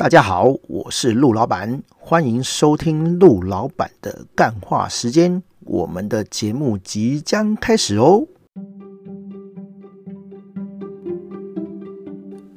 大家好，我是陆老板，欢迎收听陆老板的干话时间。我们的节目即将开始哦。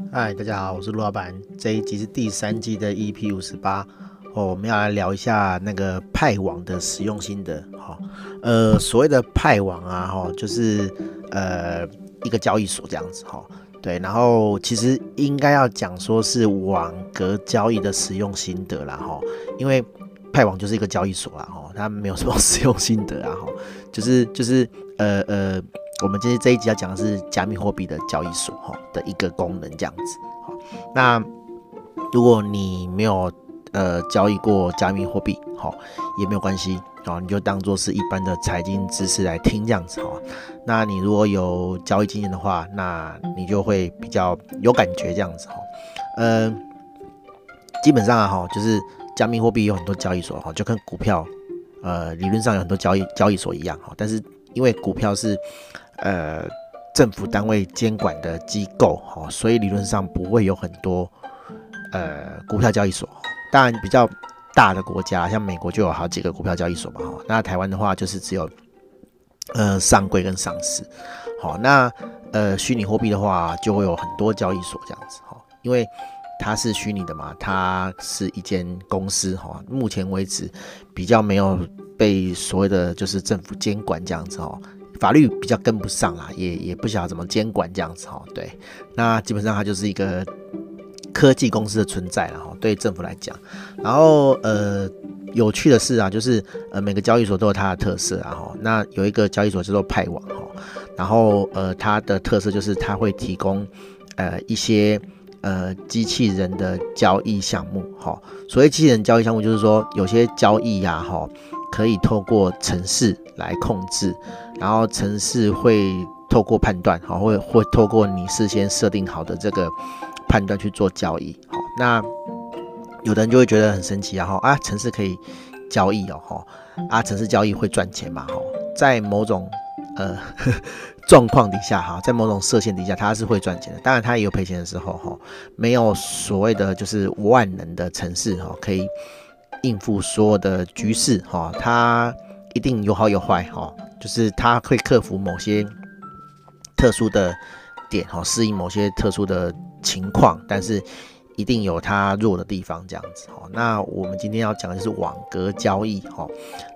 嗨，大家好，我是陆老板。这一集是第三季的 EP 五十八哦，我们要来聊一下那个派网的使用心得。哈、呃，所谓的派网啊，哈、就是呃一个交易所这样子哈。对，然后其实应该要讲说是网格交易的使用心得啦哈，因为派网就是一个交易所啦哈，它没有什么 使用心得啊哈，就是就是呃呃，我们今天这一集要讲的是加密货币的交易所哈的一个功能这样子。那如果你没有呃交易过加密货币哈，也没有关系。哦，你就当做是一般的财经知识来听这样子哈。那你如果有交易经验的话，那你就会比较有感觉这样子哈。嗯，基本上啊哈，就是加密货币有很多交易所哈，就跟股票呃理论上有很多交易交易所一样哈。但是因为股票是呃政府单位监管的机构哈，所以理论上不会有很多呃股票交易所。当然比较。大的国家像美国就有好几个股票交易所嘛，哈，那台湾的话就是只有呃上柜跟上市，好，那呃虚拟货币的话就会有很多交易所这样子，哈，因为它是虚拟的嘛，它是一间公司，哈，目前为止比较没有被所谓的就是政府监管这样子，哈，法律比较跟不上啦，也也不晓得怎么监管这样子，哈，对，那基本上它就是一个。科技公司的存在，然后对政府来讲，然后呃有趣的是啊，就是呃每个交易所都有它的特色啊，哈，那有一个交易所叫做派网哈，然后呃它的特色就是它会提供呃一些呃机器人的交易项目哈，所谓机器人交易项目就是说有些交易呀哈可以透过程式来控制，然后程式会透过判断哈，会会透过你事先设定好的这个。判断去做交易，好，那有的人就会觉得很神奇啊，哈啊，城市可以交易哦，哈啊，城市交易会赚钱嘛，哈，在某种呃 状况底下，哈，在某种设限底下，它是会赚钱的，当然它也有赔钱的时候，哈，没有所谓的就是万能的城市，哈，可以应付所有的局势，哈，它一定有好有坏，哈，就是它会克服某些特殊的点，哈，适应某些特殊的。情况，但是一定有它弱的地方，这样子哈。那我们今天要讲的就是网格交易哈。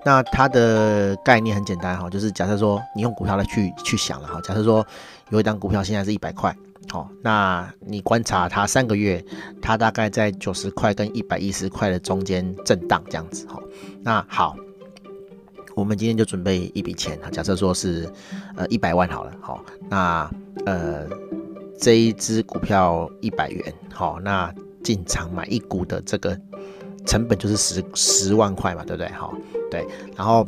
那它的概念很简单哈，就是假设说你用股票来去去想了哈。假设说有一张股票现在是一百块，好，那你观察它三个月，它大概在九十块跟一百一十块的中间震荡这样子哈。那好，我们今天就准备一笔钱哈。假设说是呃一百万好了，好，那呃。这一支股票一百元，好，那进场买一股的这个成本就是十十万块嘛，对不对？好，对，然后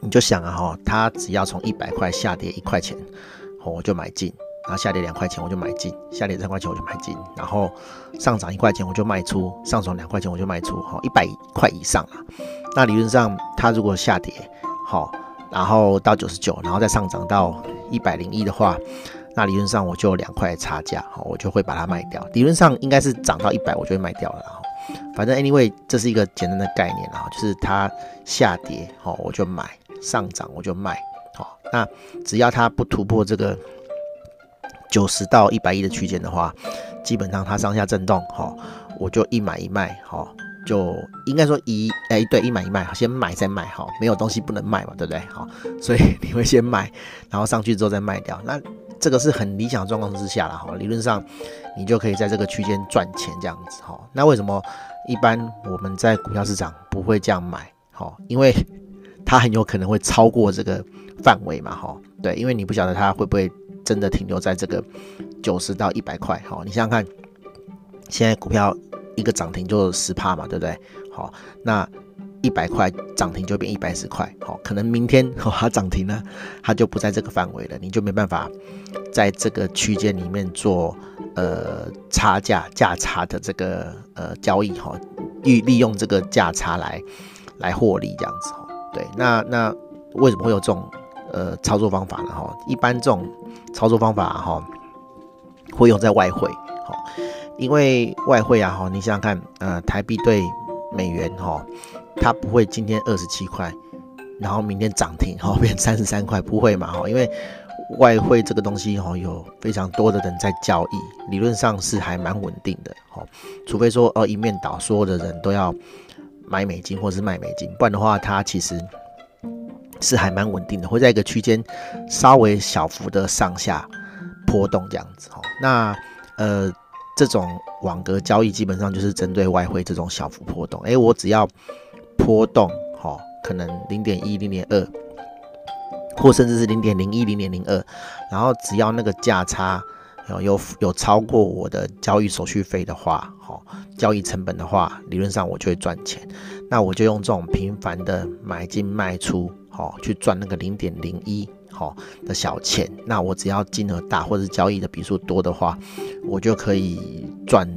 你就想啊，哈，它只要从一百块下跌一块钱，我就买进，然后下跌两块钱我就买进，下跌三块钱我就买进，然后上涨一块钱我就卖出，上涨两块钱我就卖出，好，一百块以上啊，那理论上它如果下跌，好，然后到九十九，然后再上涨到一百零一的话。那理论上我就两块差价，好，我就会把它卖掉。理论上应该是涨到一百，我就会卖掉了。哈，反正 anyway，这是一个简单的概念，啊，就是它下跌，好，我就买；上涨我就卖。好，那只要它不突破这个九十到一百一的区间的话，基本上它上下震动，哈，我就一买一卖，好，就应该说一，哎，对，一买一卖，先买再卖，哈，没有东西不能卖嘛，对不对？好，所以 你会先买，然后上去之后再卖掉。那这个是很理想状况之下了哈，理论上你就可以在这个区间赚钱这样子哈。那为什么一般我们在股票市场不会这样买？哈，因为它很有可能会超过这个范围嘛哈。对，因为你不晓得它会不会真的停留在这个九十到一百块哈。你想想看，现在股票一个涨停就十趴嘛，对不对？好，那。一百块涨停就变一百十块，好，可能明天 它涨停了，它就不在这个范围了，你就没办法在这个区间里面做呃差价价差的这个呃交易哈，利利用这个价差来来获利这样子哈，对，那那为什么会有这种呃操作方法呢哈？一般这种操作方法哈会用在外汇，好，因为外汇啊，哈，你想想看，呃，台币对美元，哈，它不会今天二十七块，然后明天涨停，哈，变三十三块，不会嘛，哈，因为外汇这个东西，哈，有非常多的人在交易，理论上是还蛮稳定的，哈，除非说，呃，一面倒，所有的人都要买美金或是卖美金，不然的话，它其实。是还蛮稳定的，会在一个区间稍微小幅的上下波动这样子哈。那呃，这种网格交易基本上就是针对外汇这种小幅波动。哎，我只要波动哈，可能零点一、零点二，或甚至是零点零一、零点零二，然后只要那个价差有有有超过我的交易手续费的话，哈，交易成本的话，理论上我就会赚钱。那我就用这种频繁的买进卖出。哦，去赚那个零点零一哦的小钱，那我只要金额大或者是交易的笔数多的话，我就可以赚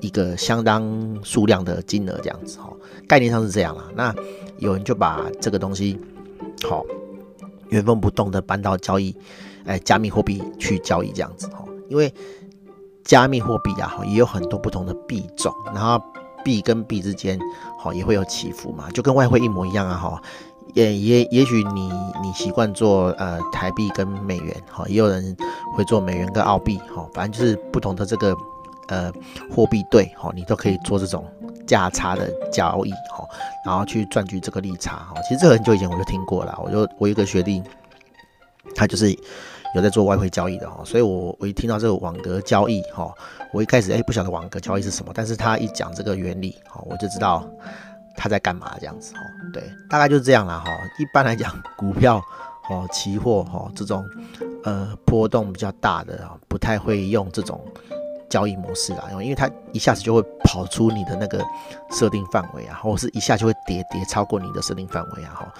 一个相当数量的金额这样子哈。概念上是这样啦。那有人就把这个东西好原封不动的搬到交易，哎，加密货币去交易这样子哈。因为加密货币啊，也有很多不同的币种，然后币跟币之间好也会有起伏嘛，就跟外汇一模一样啊哈。也也也许你你习惯做呃台币跟美元哈，也有人会做美元跟澳币哈，反正就是不同的这个呃货币对哈，你都可以做这种价差的交易哈，然后去赚取这个利差哈。其实这个很久以前我就听过了，我就我有一个学弟，他就是有在做外汇交易的哈，所以我我一听到这个网格交易哈，我一开始哎不晓得网格交易是什么，但是他一讲这个原理哈，我就知道。他在干嘛这样子哦？对，大概就是这样啦哈。一般来讲，股票哦、期货哈这种呃波动比较大的，不太会用这种交易模式啦，因为因为它一下子就会跑出你的那个设定范围啊，或是一下就会跌跌超过你的设定范围啊哈，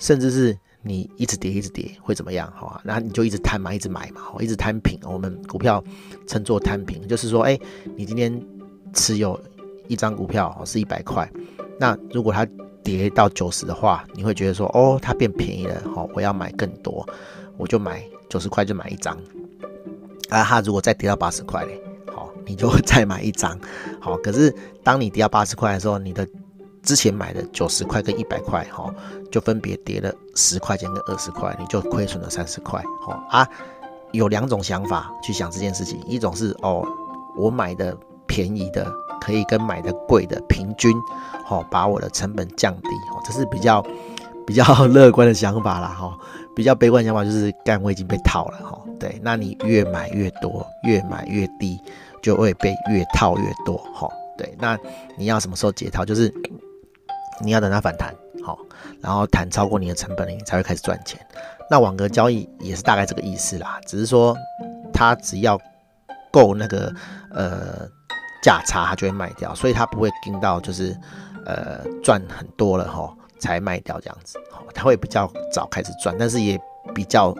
甚至是你一直跌一直跌会怎么样好啊，那你就一直摊嘛，一直买嘛，一直摊平。我们股票称作摊平，就是说，哎，你今天持有一张股票是一百块。那如果它跌到九十的话，你会觉得说，哦，它变便宜了，好，我要买更多，我就买九十块就买一张。啊，它如果再跌到八十块嘞，好，你就会再买一张，好。可是当你跌到八十块的时候，你的之前买的九十块跟一百块，哈，就分别跌了十块钱跟二十块，你就亏损了三十块，好啊。有两种想法去想这件事情，一种是哦，我买的便宜的。可以跟买的贵的平均，好，把我的成本降低，哦，这是比较比较乐观的想法啦，哈，比较悲观的想法就是干我已经被套了，哈，对，那你越买越多，越买越低，就会被越套越多，哈，对，那你要什么时候解套？就是你要等它反弹，好，然后弹超过你的成本，你才会开始赚钱。那网格交易也是大概这个意思啦，只是说它只要够那个呃。价差它就会卖掉，所以它不会盯到就是，呃，赚很多了哈才卖掉这样子，它会比较早开始赚，但是也比较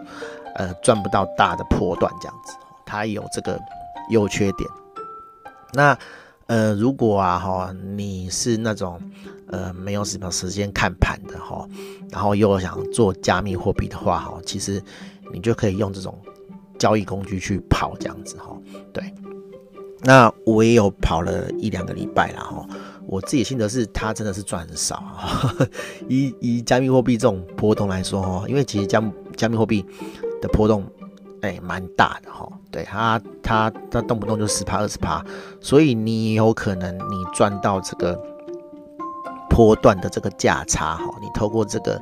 呃赚不到大的波段这样子，它有这个优缺点。那呃如果啊哈你是那种呃没有什么时间看盘的哈，然后又想做加密货币的话哈，其实你就可以用这种交易工具去跑这样子哈，对。那我也有跑了一两个礼拜了哈，我自己心得是，它真的是赚很少啊。以以加密货币这种波动来说哈，因为其实加加密货币的波动哎蛮大的哈，对它它它动不动就十趴二十趴，所以你有可能你赚到这个波段的这个价差哈，你透过这个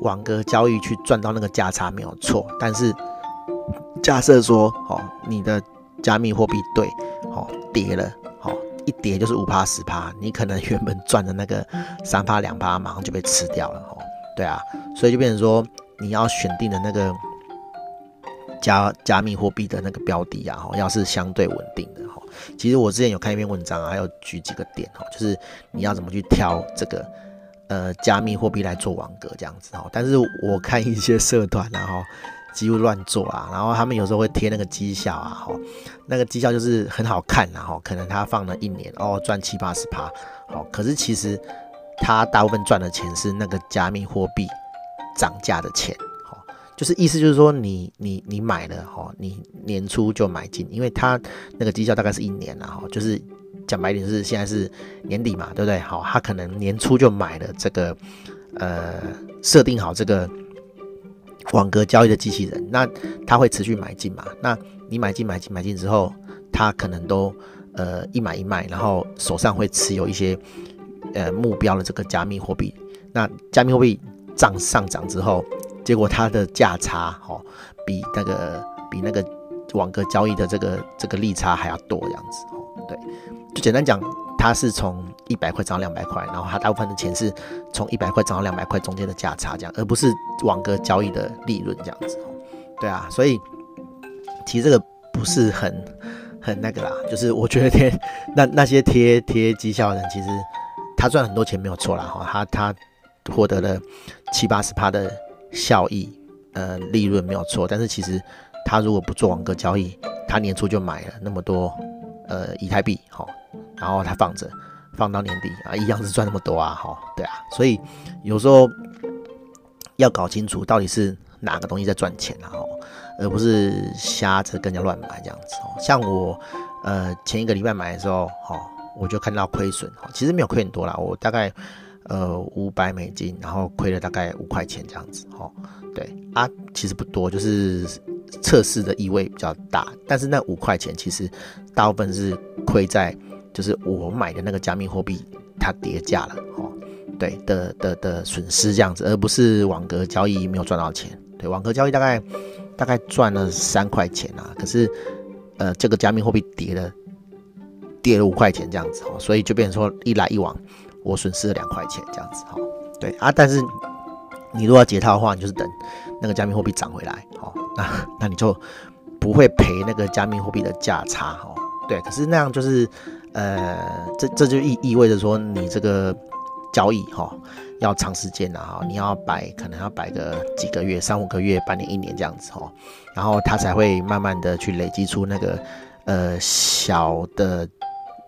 网格交易去赚到那个价差没有错，但是假设说哦你的加密货币对。哦跌了，哦一跌就是五趴十趴，你可能原本赚的那个三趴两趴马上就被吃掉了，哦，对啊，所以就变成说你要选定的那个加加密货币的那个标的啊，要是相对稳定的哦。其实我之前有看一篇文章啊，还有举几个点哦，就是你要怎么去挑这个呃加密货币来做网格这样子哦。但是我看一些社团然后。几乎乱做啊，然后他们有时候会贴那个绩效啊，吼，那个绩效就是很好看，然后可能他放了一年哦，赚七八十趴，好，可是其实他大部分赚的钱是那个加密货币涨价的钱，好，就是意思就是说你你你买了哈，你年初就买进，因为他那个绩效大概是一年了哈，就是讲白点是现在是年底嘛，对不对？好，他可能年初就买了这个呃设定好这个网格交易的机器人，那它会持续买进嘛？那你买进买进买进之后，它可能都呃一买一卖，然后手上会持有一些呃目标的这个加密货币，那加密货币。涨上涨之后，结果它的价差哦，比那个比那个网格交易的这个这个利差还要多这样子哦。对，就简单讲，它是从一百块涨到两百块，然后它大部分的钱是从一百块涨到两百块中间的价差这样，而不是网格交易的利润这样子。对啊，所以其实这个不是很很那个啦，就是我觉得贴那那些贴贴绩效的人，其实他赚很多钱没有错啦哈，他他。获得了七八十趴的效益，呃，利润没有错。但是其实他如果不做网格交易，他年初就买了那么多呃以太币，好，然后他放着，放到年底啊，一样是赚那么多啊，哈，对啊。所以有时候要搞清楚到底是哪个东西在赚钱啊，而不是瞎子跟人家乱买这样子哦。像我呃前一个礼拜买的时候，哈，我就看到亏损，哈，其实没有亏很多啦，我大概。呃，五百美金，然后亏了大概五块钱这样子，哦，对啊，其实不多，就是测试的意味比较大。但是那五块钱其实大部分是亏在，就是我买的那个加密货币它跌价了，哦，对的的的损失这样子，而不是网格交易没有赚到钱。对，网格交易大概大概赚了三块钱啊，可是呃，这个加密货币跌了跌了五块钱这样子，哦，所以就变成说一来一往。我损失了两块钱，这样子哈，对啊，但是你如果要解套的话，你就是等那个加密货币涨回来，哦，那那你就不会赔那个加密货币的价差，哦，对，可是那样就是，呃，这这就意意味着说，你这个交易哈要长时间的哈，你要摆可能要摆个几个月、三五个月、半年、一年这样子哈，然后它才会慢慢的去累积出那个呃小的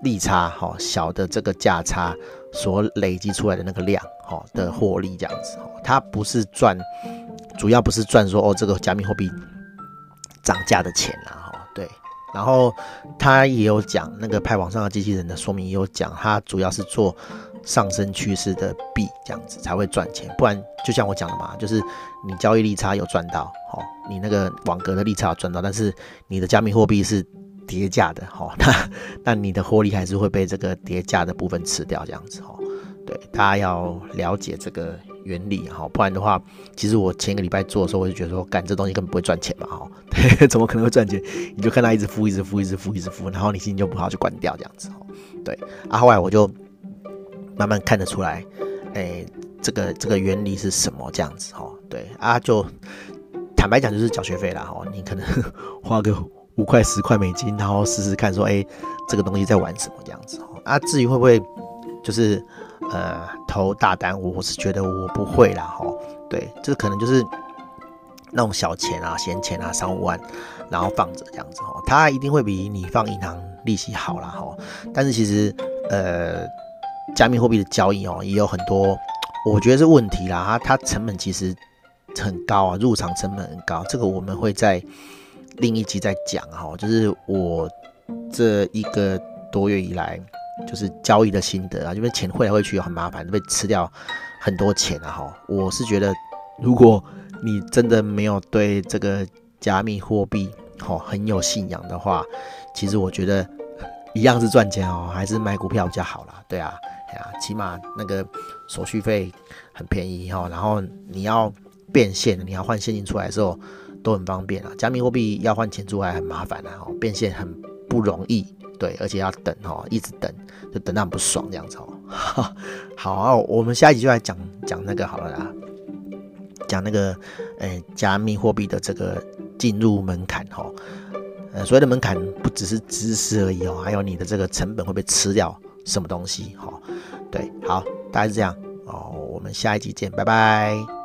利差，哈，小的这个价差。所累积出来的那个量，哈的获利这样子，哦，它不是赚，主要不是赚说哦这个加密货币涨价的钱啦，哈，对，然后他也有讲那个派网上的机器人的说明也有讲，它主要是做上升趋势的币这样子才会赚钱，不然就像我讲的嘛，就是你交易利差有赚到，哦，你那个网格的利差有赚到，但是你的加密货币是。跌价的哈，那那你的获利还是会被这个跌价的部分吃掉，这样子哈。对，大家要了解这个原理哈，不然的话，其实我前一个礼拜做的时候，我就觉得说，干这东西根本不会赚钱嘛哈，怎么可能会赚钱？你就看他一直付，一直付，一直付，一直付，然后你心情就不好，就关掉这样子哈。对，啊，后来我就慢慢看得出来，哎，这个这个原理是什么这样子哈。对啊，就坦白讲就是缴学费啦哈，你可能花个。五块十块美金，然后试试看，说，哎，这个东西在玩什么这样子哦？啊，至于会不会就是呃投大单，我是觉得我不会啦吼。对，这可能就是那种小钱啊、闲钱啊，三五万，然后放着这样子哦，它一定会比你放银行利息好啦吼。但是其实呃，加密货币的交易哦，也有很多我觉得是问题啦，它它成本其实很高啊，入场成本很高，这个我们会在。另一集再讲哈，就是我这一个多月以来，就是交易的心得啊，因为钱汇来汇去很麻烦，被吃掉很多钱啊哈。我是觉得，如果你真的没有对这个加密货币哈很有信仰的话，其实我觉得一样是赚钱哦，还是买股票比较好啦。对啊，哎呀，起码那个手续费很便宜哈，然后你要变现，你要换现金出来的时候。都很方便啊，加密货币要换钱出来很麻烦啊，变现很不容易，对，而且要等哈，一直等，就等到很不爽这样子哦。好啊，我们下一集就来讲讲那个好了啦，讲那个诶，加密货币的这个进入门槛哈，呃，所谓的门槛不只是知识而已哦，还有你的这个成本会被吃掉什么东西哈，对，好，大概是这样哦，我们下一集见，拜拜。